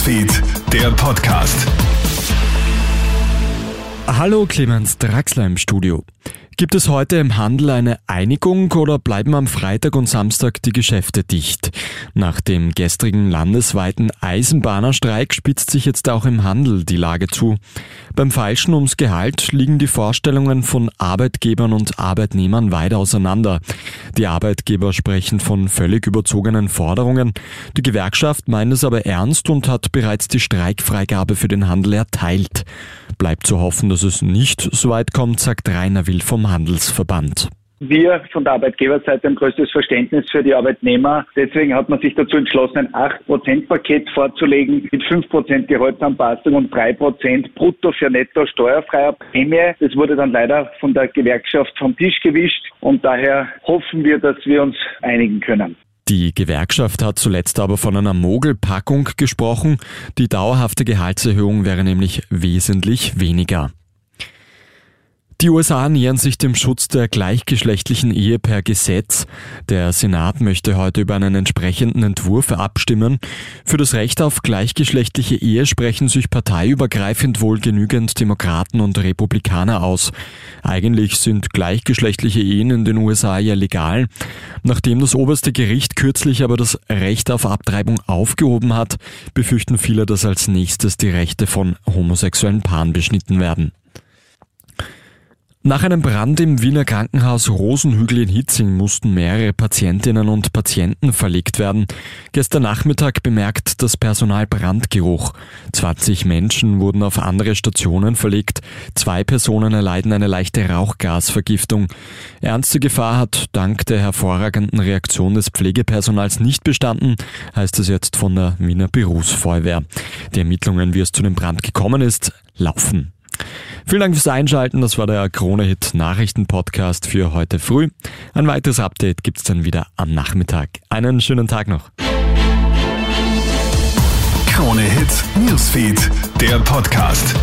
Newsfeed, der Podcast. Hallo Clemens Draxler im Studio. Gibt es heute im Handel eine Einigung oder bleiben am Freitag und Samstag die Geschäfte dicht? Nach dem gestrigen landesweiten Eisenbahnerstreik spitzt sich jetzt auch im Handel die Lage zu. Beim Falschen ums Gehalt liegen die Vorstellungen von Arbeitgebern und Arbeitnehmern weit auseinander. Die Arbeitgeber sprechen von völlig überzogenen Forderungen. Die Gewerkschaft meint es aber ernst und hat bereits die Streikfreigabe für den Handel erteilt. Bleibt zu hoffen, dass es nicht so weit kommt, sagt Rainer Will vom Handelsverband. Wir von der Arbeitgeberseite haben größtes Verständnis für die Arbeitnehmer. Deswegen hat man sich dazu entschlossen, ein 8%-Paket vorzulegen mit 5% Gehaltsanpassung und 3% brutto für netto steuerfreier Prämie. Das wurde dann leider von der Gewerkschaft vom Tisch gewischt und daher hoffen wir, dass wir uns einigen können. Die Gewerkschaft hat zuletzt aber von einer Mogelpackung gesprochen. Die dauerhafte Gehaltserhöhung wäre nämlich wesentlich weniger. Die USA nähern sich dem Schutz der gleichgeschlechtlichen Ehe per Gesetz. Der Senat möchte heute über einen entsprechenden Entwurf abstimmen. Für das Recht auf gleichgeschlechtliche Ehe sprechen sich parteiübergreifend wohl genügend Demokraten und Republikaner aus. Eigentlich sind gleichgeschlechtliche Ehen in den USA ja legal. Nachdem das oberste Gericht kürzlich aber das Recht auf Abtreibung aufgehoben hat, befürchten viele, dass als nächstes die Rechte von homosexuellen Paaren beschnitten werden. Nach einem Brand im Wiener Krankenhaus Rosenhügel in Hitzing mussten mehrere Patientinnen und Patienten verlegt werden. Gestern Nachmittag bemerkt das Personal Brandgeruch. 20 Menschen wurden auf andere Stationen verlegt. Zwei Personen erleiden eine leichte Rauchgasvergiftung. Ernste Gefahr hat dank der hervorragenden Reaktion des Pflegepersonals nicht bestanden, heißt es jetzt von der Wiener Berufsfeuerwehr. Die Ermittlungen, wie es zu dem Brand gekommen ist, laufen. Vielen Dank fürs Einschalten. Das war der Krone-Hit Nachrichten-Podcast für heute früh. Ein weiteres Update gibt's dann wieder am Nachmittag. Einen schönen Tag noch. Krone-Hit Newsfeed, der Podcast.